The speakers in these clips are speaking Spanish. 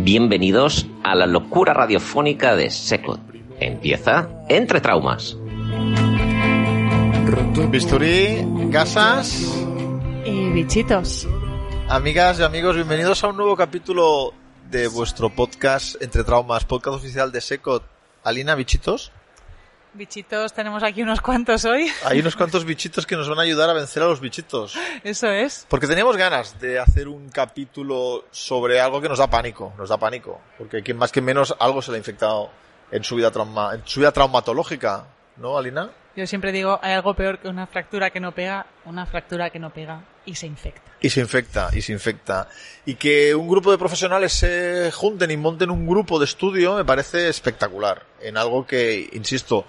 Bienvenidos a la locura radiofónica de Secot. Empieza Entre Traumas. Bisturí, gasas, Y bichitos. amigas y amigos, bienvenidos a un nuevo capítulo de vuestro podcast Entre Traumas, podcast oficial de Secot. Alina, bichitos. Bichitos, tenemos aquí unos cuantos hoy. Hay unos cuantos bichitos que nos van a ayudar a vencer a los bichitos. Eso es. Porque teníamos ganas de hacer un capítulo sobre algo que nos da pánico, nos da pánico. Porque quien más que menos algo se le ha infectado en su vida trauma, en su vida traumatológica, ¿no, Alina? Yo siempre digo, hay algo peor que una fractura que no pega, una fractura que no pega y se infecta. Y se infecta, y se infecta. Y que un grupo de profesionales se junten y monten un grupo de estudio me parece espectacular. En algo que, insisto,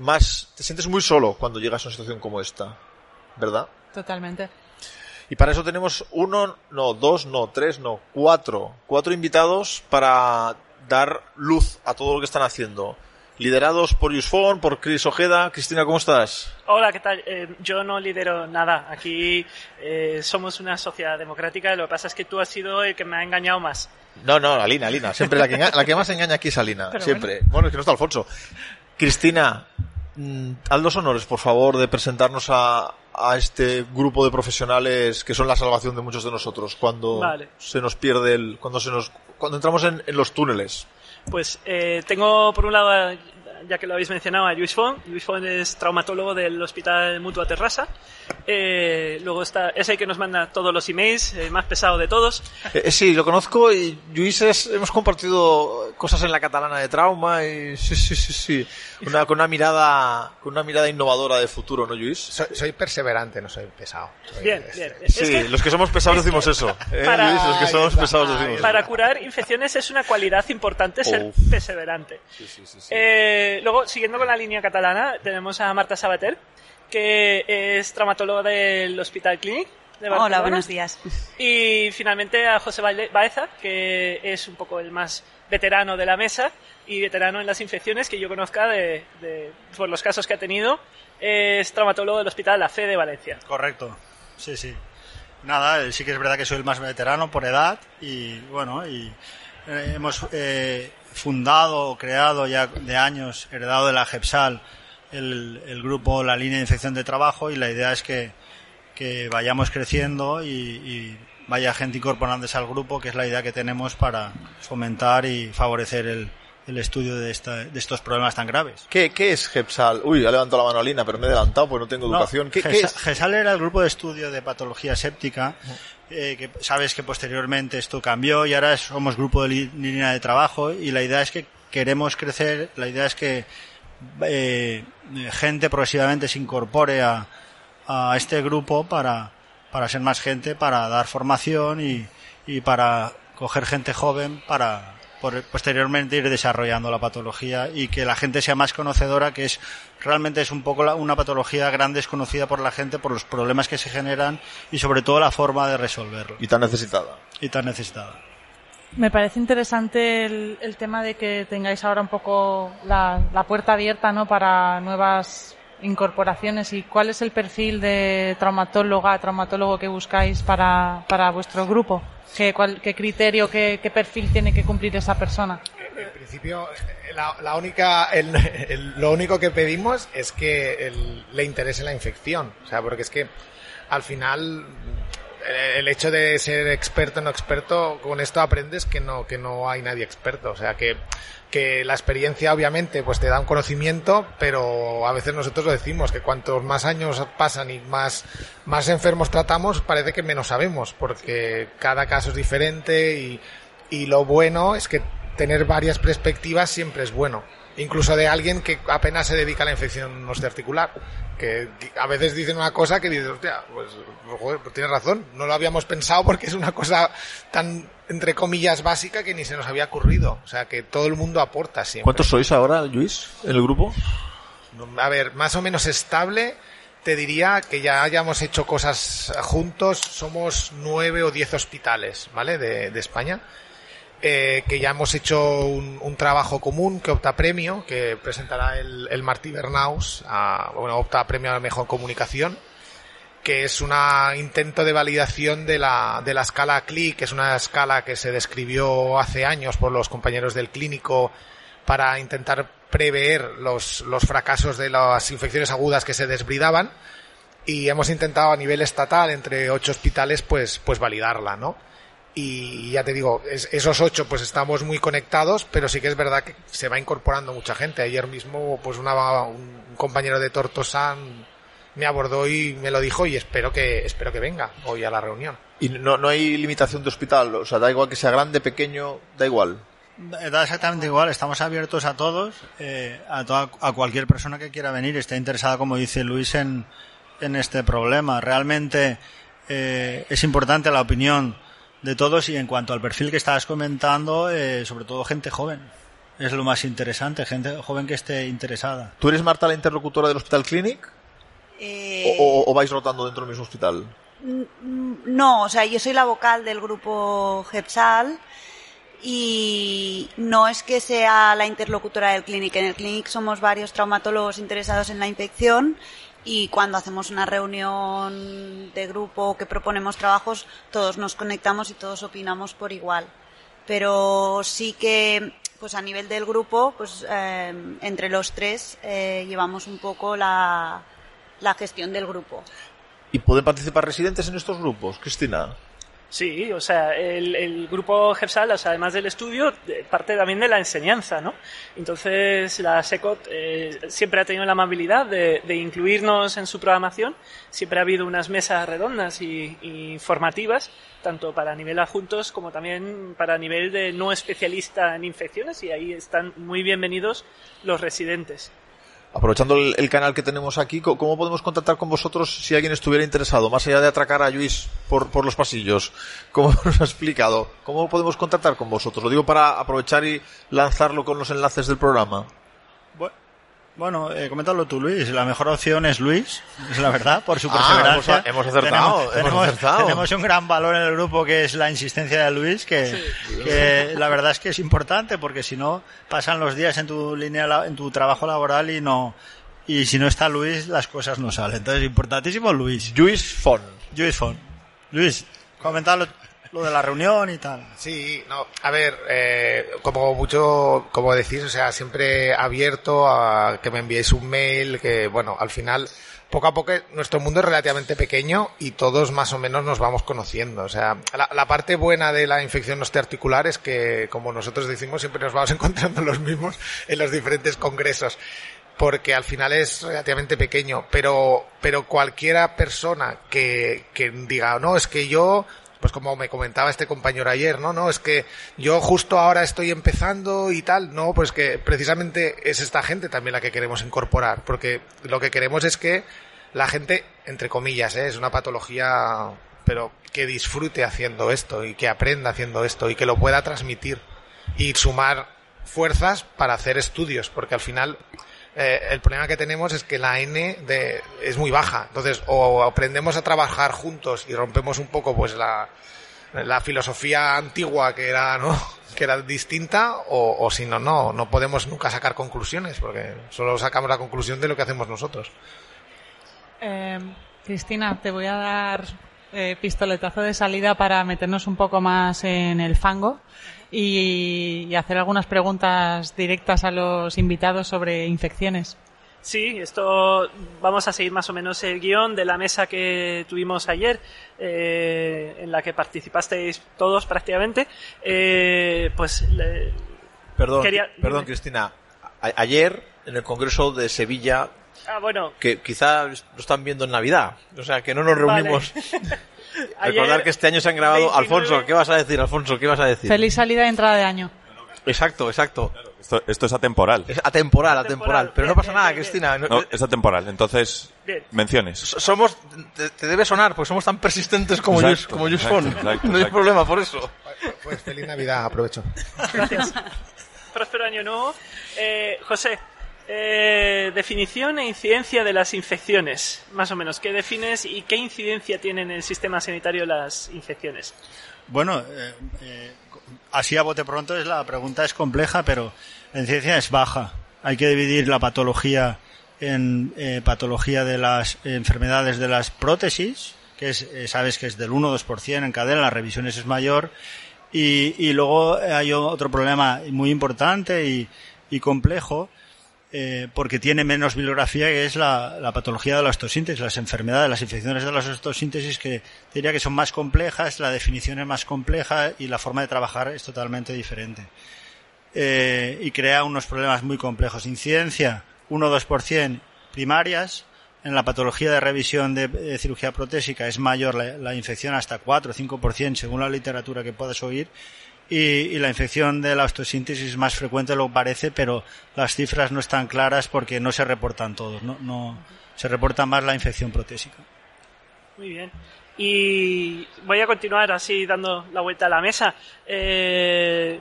más te sientes muy solo cuando llegas a una situación como esta. ¿Verdad? Totalmente. Y para eso tenemos uno, no, dos, no, tres, no, cuatro. Cuatro invitados para dar luz a todo lo que están haciendo. Liderados por Yusfon, por Chris Ojeda. Cristina, ¿cómo estás? Hola, ¿qué tal? Eh, yo no lidero nada. Aquí eh, somos una sociedad democrática. Lo que pasa es que tú has sido el que me ha engañado más. No, no, Alina, Alina. Siempre la que, la que más engaña aquí es Alina. Pero siempre. Bueno. es que no está Alfonso. Cristina, mm, haz los honores, por favor, de presentarnos a, a este grupo de profesionales que son la salvación de muchos de nosotros cuando Vale. se nos pierde el, cuando se nos, cuando entramos en, en los túneles. Pues eh, tengo por un lado, ya que lo habéis mencionado, a Luis Font. Luis Font es traumatólogo del Hospital Mutua Terrassa. Eh, luego está, es el que nos manda todos los emails, el más pesado de todos. Eh, eh, sí, lo conozco y es- hemos compartido cosas en la catalana de trauma y sí, sí, sí, sí. Una, con una mirada, con una mirada innovadora de futuro, ¿no, Lluís? Soy, soy perseverante, no soy pesado. Soy- Bien, es- bien. Sí, Es que los que somos pesados decimos eso. ¿eh, para-? Los que somos pesados decimos para curar infecciones es una cualidad importante ser Uf. perseverante. Eh, luego, siguiendo con la línea catalana, tenemos a Marta Sabater, que es traumatóloga del Hospital Clinic. De Barcelona. Hola, buenos días. Y finalmente a José Baeza, que es un poco el más veterano de la mesa y veterano en las infecciones que yo conozca de, de- por los casos que ha tenido. Es traumatólogo del Hospital La Fe de Valencia. Correcto, sí, sí. Nada, eh, sí que es verdad que soy el más veterano por edad y bueno, y eh, hemos eh, fundado o creado ya de años, heredado de la GEPSAL, el, el grupo La Línea de Infección de Trabajo y la idea es que, que vayamos creciendo y, y vaya gente incorporándose al grupo, que es la idea que tenemos para fomentar y favorecer el, el estudio de, esta, de estos problemas tan graves. ¿Qué, ¿Qué es GEPSAL? Uy, ha levantado la mano Alina, pero me he adelantado porque no tengo No, educación. ¿Qué, qué es? GESAL era el grupo de estudio de patología séptica, eh, que sabes que posteriormente esto cambió y ahora somos grupo de línea de trabajo y la idea es que queremos crecer, la idea es que eh, gente progresivamente se incorpore a, a este grupo para, para ser más gente, para dar formación y, y para coger gente joven para posteriormente ir desarrollando la patología y que la gente sea más conocedora, que es realmente es un poco la- una patología gran desconocida por la gente por los problemas que se generan y sobre todo la forma de resolverlo Y tan necesitada. y tan necesitada. Me parece interesante el, el tema de que tengáis ahora un poco la, la puerta abierta ¿no? para nuevas incorporaciones y cuál es el perfil de traumatóloga, traumatólogo que buscáis para, para vuestro grupo. ¿Qué, cuál- qué criterio, qué, qué perfil tiene que cumplir esa persona? En principio, la, única, lo único que pedimos es que le interese la infección. O sea, porque es que al final el hecho de ser experto o no experto, con esto aprendes que no, que no hay nadie experto. O sea, que, que la experiencia obviamente pues te da un conocimiento, pero a veces nosotros lo decimos, que cuantos más años pasan y más, más enfermos tratamos, parece que menos sabemos, porque cada caso es diferente y, y lo bueno es que tener varias perspectivas siempre es bueno. Incluso de alguien que apenas se dedica a la infección osteoarticular. Que a veces dicen una cosa que dices, hostia, pues, joder, pues tienes razón. No lo habíamos pensado porque es una cosa tan entre comillas, básica que ni se nos había ocurrido. O sea, que todo el mundo aporta siempre. ¿Cuántos sois ahora, Luis, en el grupo? A ver, más o menos estable. Te diría que ya hayamos hecho cosas juntos. Somos nueve o diez hospitales, ¿vale? De, de España. Eh, que ya hemos hecho un, trabajo común que opta premio, que presentará el, el Martí Bernaus, a, bueno, opta premio a la mejor comunicación, que es un intento de validación de la, de la escala CLI, que es una escala que se describió hace años por los compañeros del clínico para intentar prever los, los fracasos de las infecciones agudas que se desbridaban. Y hemos intentado a nivel estatal entre ocho hospitales pues pues validarla no y ya te digo es, esos ocho pues estamos muy conectados pero sí que es verdad que se va incorporando mucha gente. Ayer mismo pues una, un compañero de Tortosan me abordó y me lo dijo y espero que espero que venga hoy a la reunión. Y no no hay limitación de hospital o sea da igual que sea grande pequeño da igual. Da exactamente igual, estamos abiertos a todos, eh, a, toda, a cualquier persona que quiera venir, esté interesada, como dice Luis, en, en este problema. Realmente eh, es importante la opinión de todos y en cuanto al perfil que estabas comentando, eh, sobre todo gente joven. Es lo más interesante, gente joven que esté interesada. ¿Tú eres, Marta, la interlocutora del Hospital Clinic? Eh... O, o, vais rotando dentro del mismo hospital? No, o sea, yo soy la vocal del grupo GEPSAL y no es que sea la interlocutora del clinic. En el clinic somos varios traumatólogos interesados en la infección y cuando hacemos una reunión de grupo que proponemos trabajos, todos nos conectamos y todos opinamos por igual. Pero sí que, pues a nivel del grupo, pues eh, entre los tres eh, llevamos un poco la, la gestión del grupo. ¿Y pueden participar residentes en estos grupos, Cristina? Sí, o sea, el, el grupo GEPSAL, además del estudio, parte también de la enseñanza, ¿no? Entonces, la SECOT eh, siempre ha tenido la amabilidad de, de, incluirnos en su programación. Siempre ha habido unas mesas redondas y, y formativas, tanto para nivel adjuntos como también para nivel de no especialista en infecciones, y ahí están muy bienvenidos los residentes. Aprovechando el, canal que tenemos aquí, ¿cómo podemos contactar con vosotros si alguien estuviera interesado? Más allá de atracar a Luis por, por los pasillos, como nos ha explicado, ¿cómo podemos contactar con vosotros? Lo digo para aprovechar y lanzarlo con los enlaces del programa. Bueno, eh, coméntalo tú, Luis. La mejor opción es Luis, es la verdad, por su perseverancia. Ah, hemos, hemos, acertado, tenemos, hemos acertado. Tenemos un gran valor en el grupo que es la insistencia de Luis, que, sí. que la verdad es que es importante porque si no pasan los días en tu línea, en tu trabajo laboral y no, y si no está Luis las cosas no salen. Entonces, importantísimo Luis. Luis Fon. Luis Fon. Luis, comentalo lo de la reunión y tal. Sí, no, a ver, eh, como mucho, como decís, o sea, siempre abierto a que me enviéis un mail, que bueno, al final, poco a poco, nuestro mundo es relativamente pequeño y todos más o menos nos vamos conociendo. O sea, la, parte buena de la infección osteoarticular es que, como nosotros decimos, siempre nos vamos encontrando los mismos en los diferentes congresos porque al final es relativamente pequeño, pero, pero cualquiera persona que, que diga, no, es que yo pues como me comentaba este compañero ayer, no, no, es que yo justo ahora estoy empezando y tal, no, pues que precisamente es esta gente también la que queremos incorporar, porque lo que queremos es que la gente, entre comillas, ¿eh? es una patología, pero que disfrute haciendo esto y que aprenda haciendo esto y que lo pueda transmitir y sumar fuerzas para hacer estudios, porque al final eh, el problema que tenemos es que la N de, es muy baja. Entonces, o aprendemos a trabajar juntos y rompemos un poco pues la, la filosofía antigua que era, ¿no? que era distinta, o, si no, no, no podemos nunca sacar conclusiones, porque solo sacamos la conclusión de lo que hacemos nosotros. Eh, Cristina, te voy a dar eh, pistoletazo de salida para meternos un poco más en el fango y, y, hacer algunas preguntas directas a los invitados sobre infecciones. Sí, esto vamos a seguir más o menos el guion de la mesa que tuvimos ayer, eh, en la que participasteis todos prácticamente. Eh, pues. Le, perdón, quería... perdón, Cristina. A ayer, en el Congreso de Sevilla, Ah, bueno. Que quizá lo están viendo en Navidad. O sea, que no nos reunimos. Vale. Recordar que este año se han grabado. 29... Alfonso, ¿qué vas a decir, Alfonso? ¿Qué vas a decir? Feliz salida y entrada de año. Exacto, exacto. Esto, esto es atemporal. Es atemporal, Atemporal. atemporal. Pero no Bien, pasa bien, nada, bien, Cristina. No- No, es atemporal. Entonces, Bien. menciones. Somos, te, te debe sonar, porque somos tan persistentes como ellos, Exacto, como exacto, exacto, no hay problema por eso. Pues feliz Navidad, aprovecho. Gracias. Próspero año nuevo. Eh, José, eh, definición e incidencia de las infecciones. Más o menos, ¿qué defines y qué incidencia tienen en el sistema sanitario las infecciones? Bueno, eh, eh, así a bote pronto es la pregunta es compleja, pero la incidencia es baja. Hay que dividir la patología en eh, patología de las enfermedades de las prótesis, que es, sabes que es del 1-2% en cadena, las revisiones es mayor, y, luego hay otro problema muy importante y complejo, eh, porque tiene menos bibliografía, que es la, patología de la osteosíntesis, las enfermedades, las infecciones de la osteosíntesis, que diría que son más complejas, la definición es más compleja y la forma de trabajar es totalmente diferente. Eh, y crea unos problemas muy complejos. Incidencia 1-2% primarias. En la patología de revisión de, eh, cirugía protésica es mayor la, infección hasta 4-5% según la literatura que puedas oír y, la infección de la osteosíntesis es más frecuente lo parece, pero las cifras no están claras porque no se reportan todos, no, no se reporta más la infección protésica. Muy bien. Y voy a continuar así dando la vuelta a la mesa. Eh,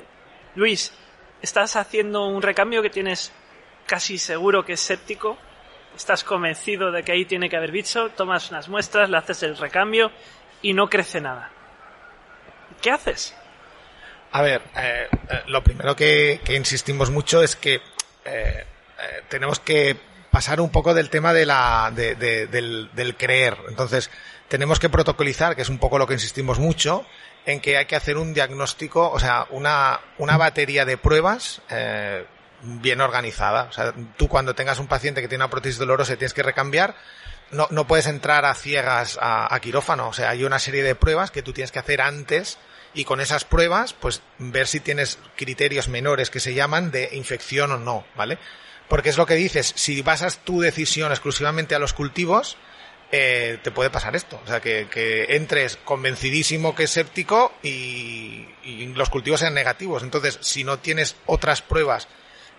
Luis, estás haciendo un recambio que tienes casi seguro que es séptico. Estás convencido de que ahí tiene que haber bicho. Tomas unas muestras, le haces el recambio y no crece nada. ¿Qué haces? A ver, eh, eh, lo primero que, insistimos mucho es que eh, eh, tenemos que pasar un poco del tema de la, de- de- del, del creer. Entonces, tenemos que protocolizar, que es un poco lo que insistimos mucho, en que hay que hacer un diagnóstico, o sea, una, una batería de pruebas bien organizada. O sea, tú cuando tengas un paciente que tiene una prótesis dolorosa y tienes que recambiar, no, no puedes entrar a ciegas a, a quirófano. O sea, hay una serie de pruebas que tú tienes que hacer antes y con esas pruebas, pues ver si tienes criterios menores que se llaman de infección o no, ¿vale? Porque es lo que dices, si basas tu decisión exclusivamente a los cultivos, eh, te puede pasar esto. O sea, que, que entres convencidísimo que es séptico y, y los cultivos sean negativos. Entonces, si no tienes otras pruebas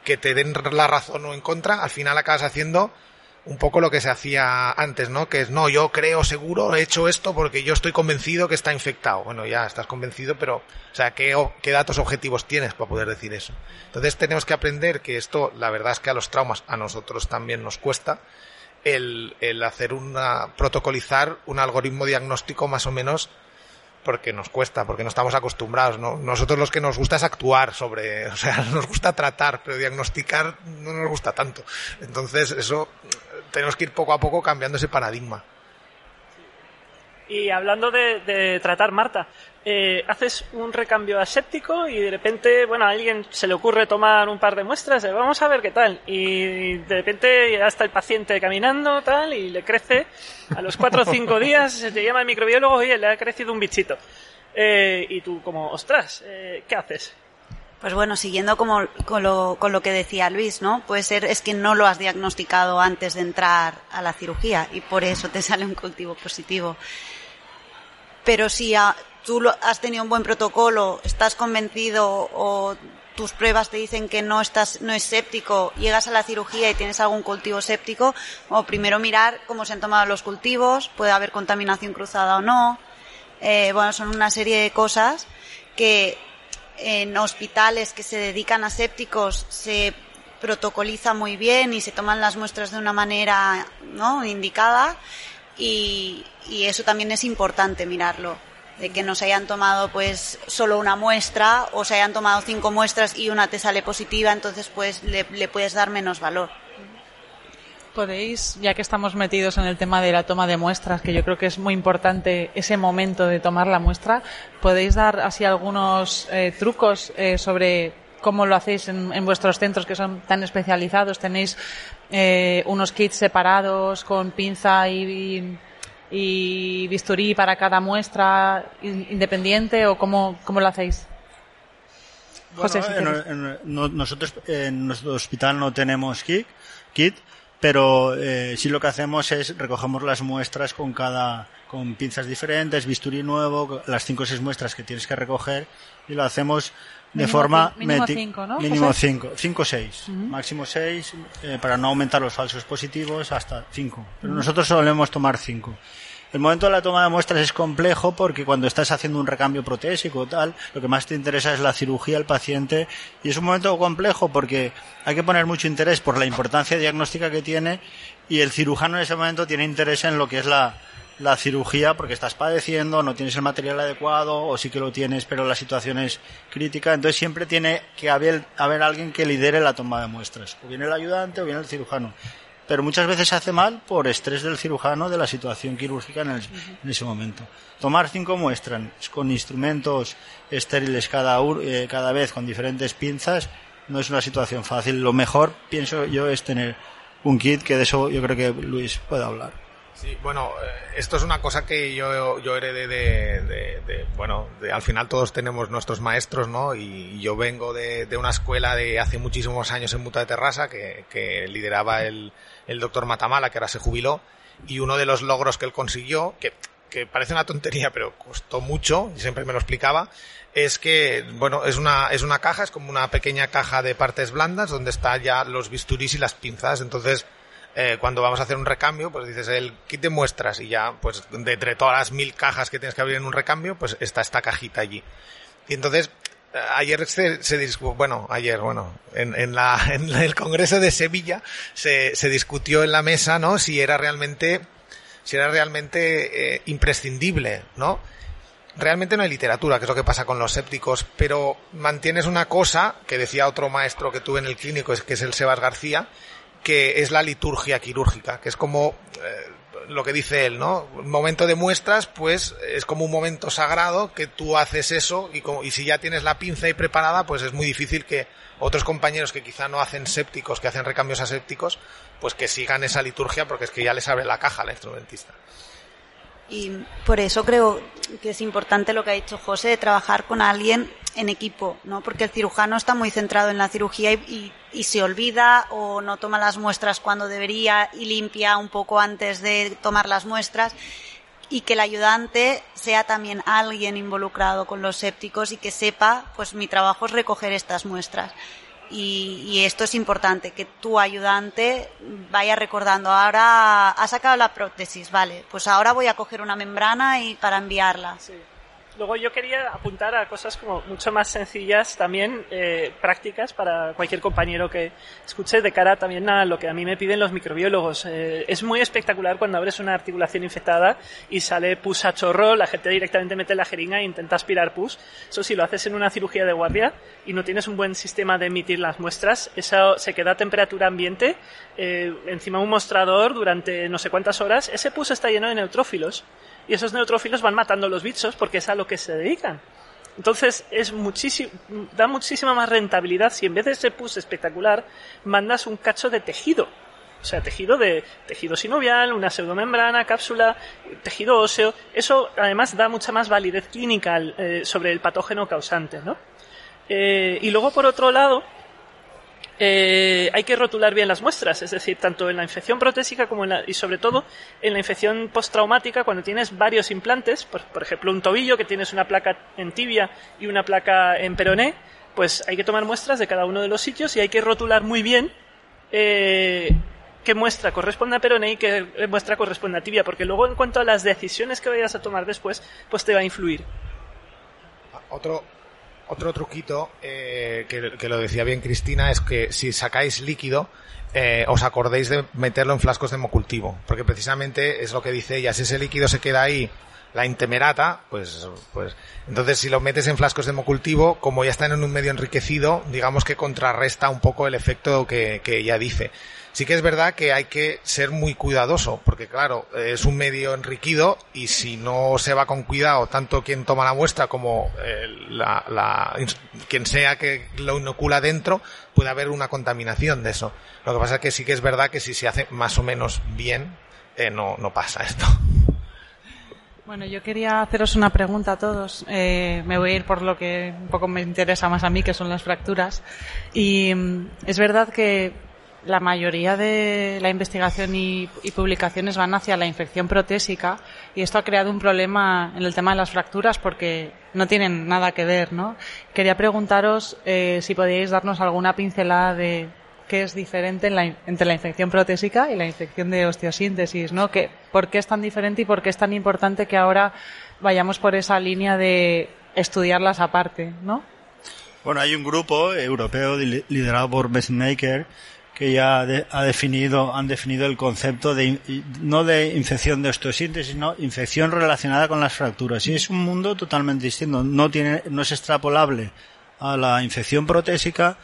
que te den la razón o en contra, al final acabas haciendo un poco lo que se hacía antes, ¿no? Que es, no, yo creo seguro, he hecho esto porque yo estoy convencido que está infectado. Bueno, ya estás convencido, pero, o sea, ¿qué, datos objetivos tienes para poder decir eso? Entonces tenemos que aprender que esto, la verdad es que a los traumas, a nosotros también nos cuesta, el, el hacer una, protocolizar un algoritmo diagnóstico más o menos porque nos cuesta, porque no estamos acostumbrados, ¿no? Nosotros los que nos gusta es actuar sobre, o sea, nos gusta tratar, pero diagnosticar no nos gusta tanto. Entonces, eso tenemos que ir poco a poco cambiando ese paradigma. Y hablando de, de tratar, Marta, eh, haces un recambio aséptico y de repente, bueno, a alguien se le ocurre tomar un par de muestras, vamos a ver qué tal. Y de repente ya está el paciente caminando, tal, y le crece. A los cuatro o cinco días se te llama el microbiólogo, oye, le ha crecido un bichito. Eh, y tú como, ostras, eh, ¿qué haces? Pues bueno, siguiendo como, con, lo, con lo que decía Luis, ¿no? Puede ser es que no lo has diagnosticado antes de entrar a la cirugía y por eso te sale un cultivo positivo. Pero si tú lo- has tenido un buen protocolo, estás convencido o tus pruebas te dicen que no estás, no es séptico, llegas a la cirugía y tienes algún cultivo séptico, o primero mirar cómo se han tomado los cultivos, puede haber contaminación cruzada o no. Eh, bueno, son una serie de cosas que en hospitales que se dedican a sépticos se protocoliza muy bien y se toman las muestras de una manera ¿no? indicada y, eso también es importante mirarlo de que no se hayan tomado pues solo una muestra o se hayan tomado cinco muestras y una te sale positiva entonces pues le puedes dar menos valor Podéis, ya que estamos metidos en el tema de la toma de muestras, que yo creo que es muy importante ese momento de tomar la muestra, podéis dar así algunos eh, trucos eh, sobre cómo lo hacéis en, en vuestros centros que son tan especializados. Tenéis eh, unos kits separados con pinza y, y bisturí para cada muestra in- independiente o cómo, cómo lo hacéis. José, si en- quieres. en- no- nosotros en nuestro hospital no tenemos kit, kit pero eh, sí lo que hacemos es recogemos las muestras con cada con pinzas diferentes, bisturí nuevo, las cinco o seis muestras que tienes que recoger y lo hacemos de Mínimo forma mínimo cinco, ¿no, mínimo José? cinco, cinco o seis, máximo seis eh, para no aumentar los falsos positivos hasta cinco. Pero nosotros solemos tomar cinco. El momento de la toma de muestras es complejo porque cuando estás haciendo un recambio protésico o tal, lo que más te interesa es la cirugía del paciente y es un momento complejo porque hay que poner mucho interés por la importancia diagnóstica que tiene y el cirujano en ese momento tiene interés en lo que es la, la cirugía porque estás padeciendo, no tienes el material adecuado o sí que lo tienes pero la situación es crítica, entonces siempre tiene que haber, haber alguien que lidere la toma de muestras, o bien el ayudante o bien el cirujano pero muchas veces se hace mal por estrés del cirujano de la situación quirúrgica en, el- en ese momento. Tomar cinco muestras con instrumentos estériles cada, eh, cada vez con diferentes pinzas no es una situación fácil. Lo mejor, pienso yo, es tener un kit, que de eso yo creo que Luis puede hablar. Sí, bueno, eh, esto es una cosa que yo, yo heredé de, de- de- bueno, de- al final todos tenemos nuestros maestros, ¿no? Y yo vengo de, de una escuela de hace muchísimos años en Muta de Terrassa que, que lideraba el, el doctor Matamala, que ahora se jubiló, y uno de los logros que él consiguió, que, que parece una tontería, pero costó mucho, y siempre me lo explicaba, es que, bueno, es una, es una caja, es como una pequeña caja de partes blandas donde están ya los bisturís y las pinzas, entonces, eh, cuando vamos a hacer un recambio, pues dices el kit de muestras y ya, pues de entre todas las mil cajas que tienes que abrir en un recambio, pues está esta cajita allí. Y entonces, ayer se, se bueno, ayer, bueno, en, la, en el Congreso de Sevilla se, se discutió en la mesa, ¿no? Si era realmente, si era realmente eh, imprescindible, ¿no? Realmente no hay literatura, que es lo que pasa con los sépticos, pero mantienes una cosa que decía otro maestro que tuve en el clínico, que es el Sebas García, que es la liturgia quirúrgica, que es como eh, lo que dice él, ¿no? Momento de muestras, pues es como un momento sagrado que tú haces eso y, como, y si ya tienes la pinza ahí preparada, pues es muy difícil que otros compañeros que quizá no hacen sépticos, que hacen recambios asépticos, pues que sigan esa liturgia porque es que ya les abre la caja al instrumentista. Y por eso creo que es importante lo que ha dicho José, de trabajar con alguien en equipo, ¿no? Porque el cirujano está muy centrado en la cirugía y- y se olvida o no toma las muestras cuando debería y limpia un poco antes de tomar las muestras y que el ayudante sea también alguien involucrado con los sépticos y que sepa, pues mi trabajo es recoger estas muestras. Y, y esto es importante, que tu ayudante vaya recordando, ahora ha sacado la prótesis, vale, pues ahora voy a coger una membrana y para enviarla. Luego yo quería apuntar a cosas como mucho más sencillas también, eh, prácticas para cualquier compañero que escuche de cara también a lo que a mí me piden los microbiólogos. Eh, es muy espectacular cuando abres una articulación infectada y sale pus a chorro, la gente directamente mete la jeringa e intenta aspirar pus. Eso si lo haces en una cirugía de guardia y no tienes un buen sistema de emitir las muestras, eso se queda a temperatura ambiente eh, encima un mostrador durante no sé cuántas horas. Ese pus está lleno de neutrófilos y esos neutrófilos van matando los bichos porque es a lo que se dedican. Entonces es da muchísima más rentabilidad si en vez de ese pus espectacular mandas un cacho de tejido. O sea, tejido de tejido sinovial, una pseudomembrana, cápsula, tejido óseo. Eso además da mucha más validez clínica eh, sobre el patógeno causante, ¿no? Eh, y luego por otro lado, eh, hay que rotular bien las muestras, es decir, tanto en la infección protésica como en la, y sobre todo en la infección postraumática cuando tienes varios implantes, por, por ejemplo un tobillo que tienes una placa en tibia y una placa en peroné, pues hay que tomar muestras de cada uno de los sitios y hay que rotular muy bien eh, qué muestra corresponde a peroné y qué muestra corresponde a tibia, porque luego en cuanto a las decisiones que vayas a tomar después, pues te va a influir. Otro, otro truquito eh, que, lo decía bien Cristina es que si sacáis líquido eh, os acordéis de meterlo en flascos de hemocultivo porque precisamente es lo que dice ella si ese líquido se queda ahí la intemerata pues pues entonces si lo metes en flascos de hemocultivo como ya están en un medio enriquecido digamos que contrarresta un poco el efecto que, que ella dice sí que es verdad que hay que ser muy cuidadoso, porque claro, es un medio enriquido y si no se va con cuidado, tanto quien toma la muestra como eh, quien sea que lo inocula dentro, puede haber una contaminación de eso. Lo que pasa es que sí que es verdad que si se hace más o menos bien, eh, no, no pasa esto. Bueno, yo quería haceros una pregunta a todos. Eh, me voy a ir por lo que un poco me interesa más a mí, que son las fracturas. Y mm, es verdad que la mayoría de la investigación y, publicaciones van hacia la infección protésica y esto ha creado un problema en el tema de las fracturas porque no tienen nada que ver, ¿no? Quería preguntaros eh, si podíais darnos alguna pincelada de qué es diferente en la- entre la infección protésica y la infección de osteosíntesis, ¿no? Que, ¿Por qué es tan diferente y por qué es tan importante que ahora vayamos por esa línea de estudiarlas aparte, ¿no? Bueno, hay un grupo europeo li- liderado por Messmaker que ya ha definido, han definido el concepto de, no de infección de osteosíntesis, sino infección relacionada con las fracturas. Y es un mundo totalmente distinto. No tiene, no es extrapolable a la infección protésica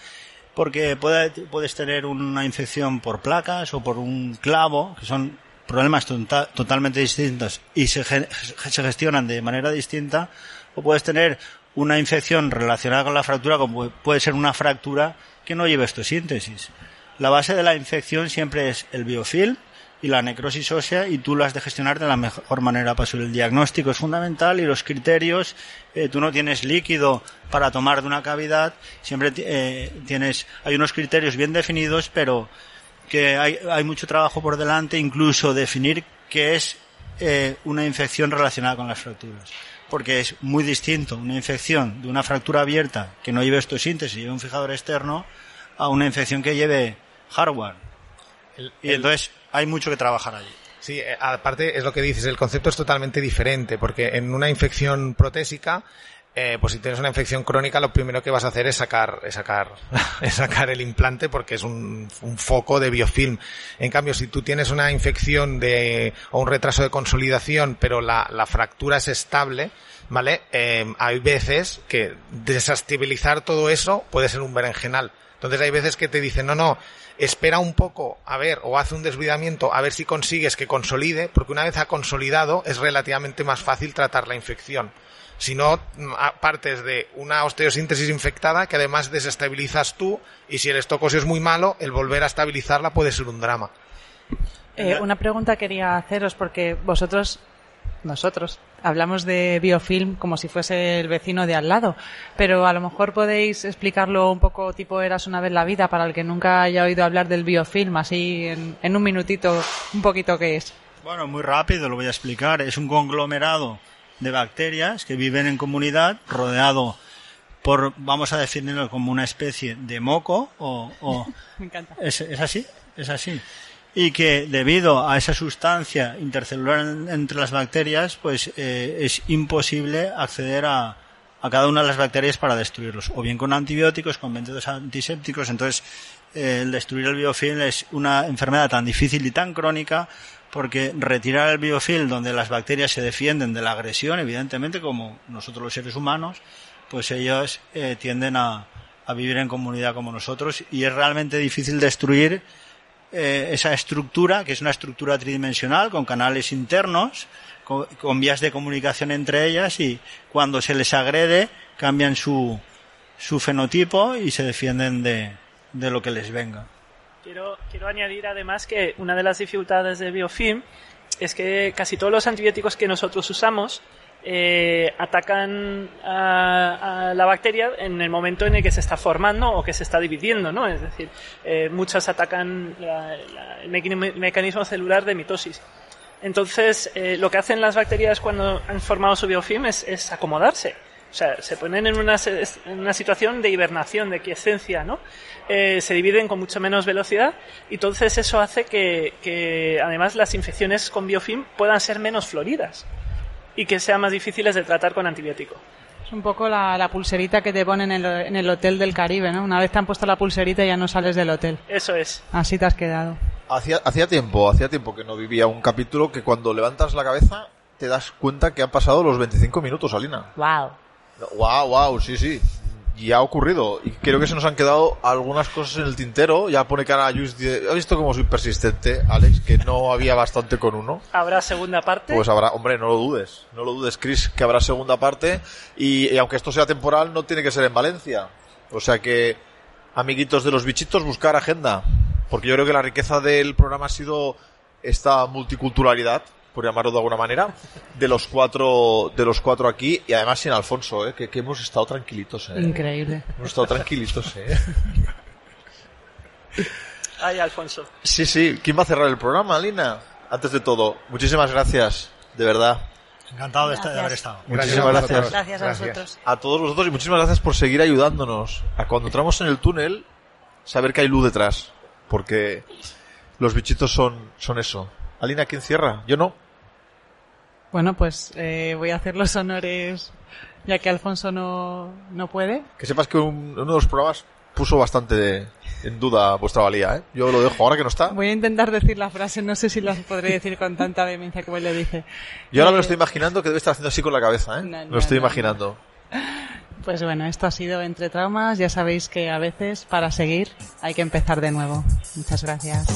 porque puede- puedes tener una infección por placas o por un clavo, que son problemas totalmente distintos y se, ge- se gestionan de manera distinta, o puedes tener una infección relacionada con la fractura, como puede ser una fractura que no lleve osteosíntesis. La base de la infección siempre es el biofilm y la necrosis ósea y tú lo has de gestionar de la mejor manera posible. El diagnóstico es fundamental y los criterios, eh, tú no tienes líquido para tomar de una cavidad, siempre eh, tienes, hay unos criterios bien definidos, pero que hay, hay mucho trabajo por delante, incluso definir qué es eh, una infección relacionada con las fracturas. Porque es muy distinto una infección de una fractura abierta que no lleve osteosíntesis y lleve un fijador externo a una infección que lleve hardware. El- Y entonces hay mucho que trabajar allí. Sí, eh, aparte es lo que dices, el concepto es totalmente diferente, porque en una infección protésica, eh, pues si tienes una infección crónica, lo primero que vas a hacer es sacar, es sacar, es sacar el implante porque es un, un foco de biofilm. En cambio, si tú tienes una infección de, o un retraso de consolidación, pero la, la fractura es estable, ¿vale? Eh, hay veces que desestabilizar todo eso puede ser un berenjenal. Entonces hay veces que te dicen, no, no, espera un poco, a ver, o hace un desvidamiento, a ver si consigues que consolide, porque una vez ha consolidado es relativamente más fácil tratar la infección. Si no, mm, partes de una osteosíntesis infectada que además desestabilizas tú y si el estocosio es muy malo, el volver a estabilizarla puede ser un drama. Eh, una pregunta quería haceros porque vosotros, nosotros, hablamos de biofilm como si fuese el vecino de al lado, pero a lo mejor podéis explicarlo un poco tipo eras una vez la vida para el que nunca haya oído hablar del biofilm, así en, en un minutito, un poquito qué es. Bueno, muy rápido lo voy a explicar. Es un conglomerado de bacterias que viven en comunidad rodeado por, vamos a definirlo como una especie de moco o, o Me encanta. es, es así, es así. Y que debido a esa sustancia intercelular en- entre las bacterias, pues eh, es imposible acceder a, a cada una de las bacterias para destruirlos. O bien con antibióticos, con métodos antisépticos. Entonces, eh, el destruir el biofilm es una enfermedad tan difícil y tan crónica porque retirar el biofilm donde las bacterias se defienden de la agresión, evidentemente, como nosotros los seres humanos, pues ellos eh, tienden a, a vivir en comunidad como nosotros y es realmente difícil destruir eh, esa estructura, que es una estructura tridimensional con canales internos, con, con vías de comunicación entre ellas y cuando se les agrede cambian su, su fenotipo y se defienden de, de lo que les venga. Quiero, quiero añadir además que una de las dificultades de biofilm es que casi todos los antibióticos que nosotros usamos eh, atacan a, la bacteria en el momento en el que se está formando o que se está dividiendo, ¿no? Es decir, eh, muchas atacan el mecanismo celular de mitosis. Entonces, eh, lo que hacen las bacterias cuando han formado su biofilm es, acomodarse. O sea, se ponen en una, se- en una situación de hibernación, de quiescencia, ¿no? Eh, se dividen con mucho menos velocidad y entonces eso hace que, que además las infecciones con biofilm puedan ser menos floridas y que sean más difíciles de tratar con antibiótico. Es un poco la, la pulserita que te ponen en el, en el hotel del Caribe, ¿no? Una vez te han puesto la pulserita ya no sales del hotel. Eso es. Así te has quedado. Hacía, hacía tiempo, hacía tiempo que no vivía un capítulo que cuando levantas la cabeza te das cuenta que han pasado los 25 minutos, Alina. Wow. Wow, wow, sí, sí. Y ha ocurrido. Y creo que se nos han quedado algunas cosas en el tintero. Ya pone cara a Just. ¿Ha visto cómo soy persistente, Alex? Que no había bastante con uno. Habrá segunda parte. Pues habrá, hombre, no lo dudes. No lo dudes, Chris, que habrá segunda parte. Y, y aunque esto sea temporal, no tiene que ser en Valencia. O sea que, amiguitos de los bichitos, buscar agenda. Porque yo creo que la riqueza del programa ha sido esta multiculturalidad, por llamarlo de alguna manera, de los cuatro, de los cuatro aquí. Y además sin Alfonso, ¿eh? que, que hemos estado tranquilitos. ¿eh? Increíble. Hemos estado tranquilitos, ¿eh? Ay, Alfonso. Sí, sí. ¿Quién va a cerrar el programa, Lina? Antes de todo, muchísimas gracias, de verdad. Encantado de, estar- de haber estado. Muchísimas gracias. Gracias a vosotros. A todos vosotros y muchísimas gracias por seguir ayudándonos a cuando entramos en el túnel saber que hay luz detrás. Porque los bichitos son, son eso. Alina, ¿quién cierra? Yo no. Bueno, pues eh, voy a hacer los honores, ya que Alfonso no, no puede. Que sepas que un- uno de los programas puso bastante en duda vuestra valía, ¿eh? Yo lo dejo ahora que no está. Voy a intentar decir la frase, no sé si la podré decir con tanta vehemencia como él le dice. Y ahora me lo Eh, estoy imaginando que debe estar haciendo así con la cabeza, ¿eh? No, me no, lo estoy imaginando. Pues bueno, esto ha sido Entre Traumas. Ya sabéis que a veces para seguir hay que empezar de nuevo. Muchas gracias.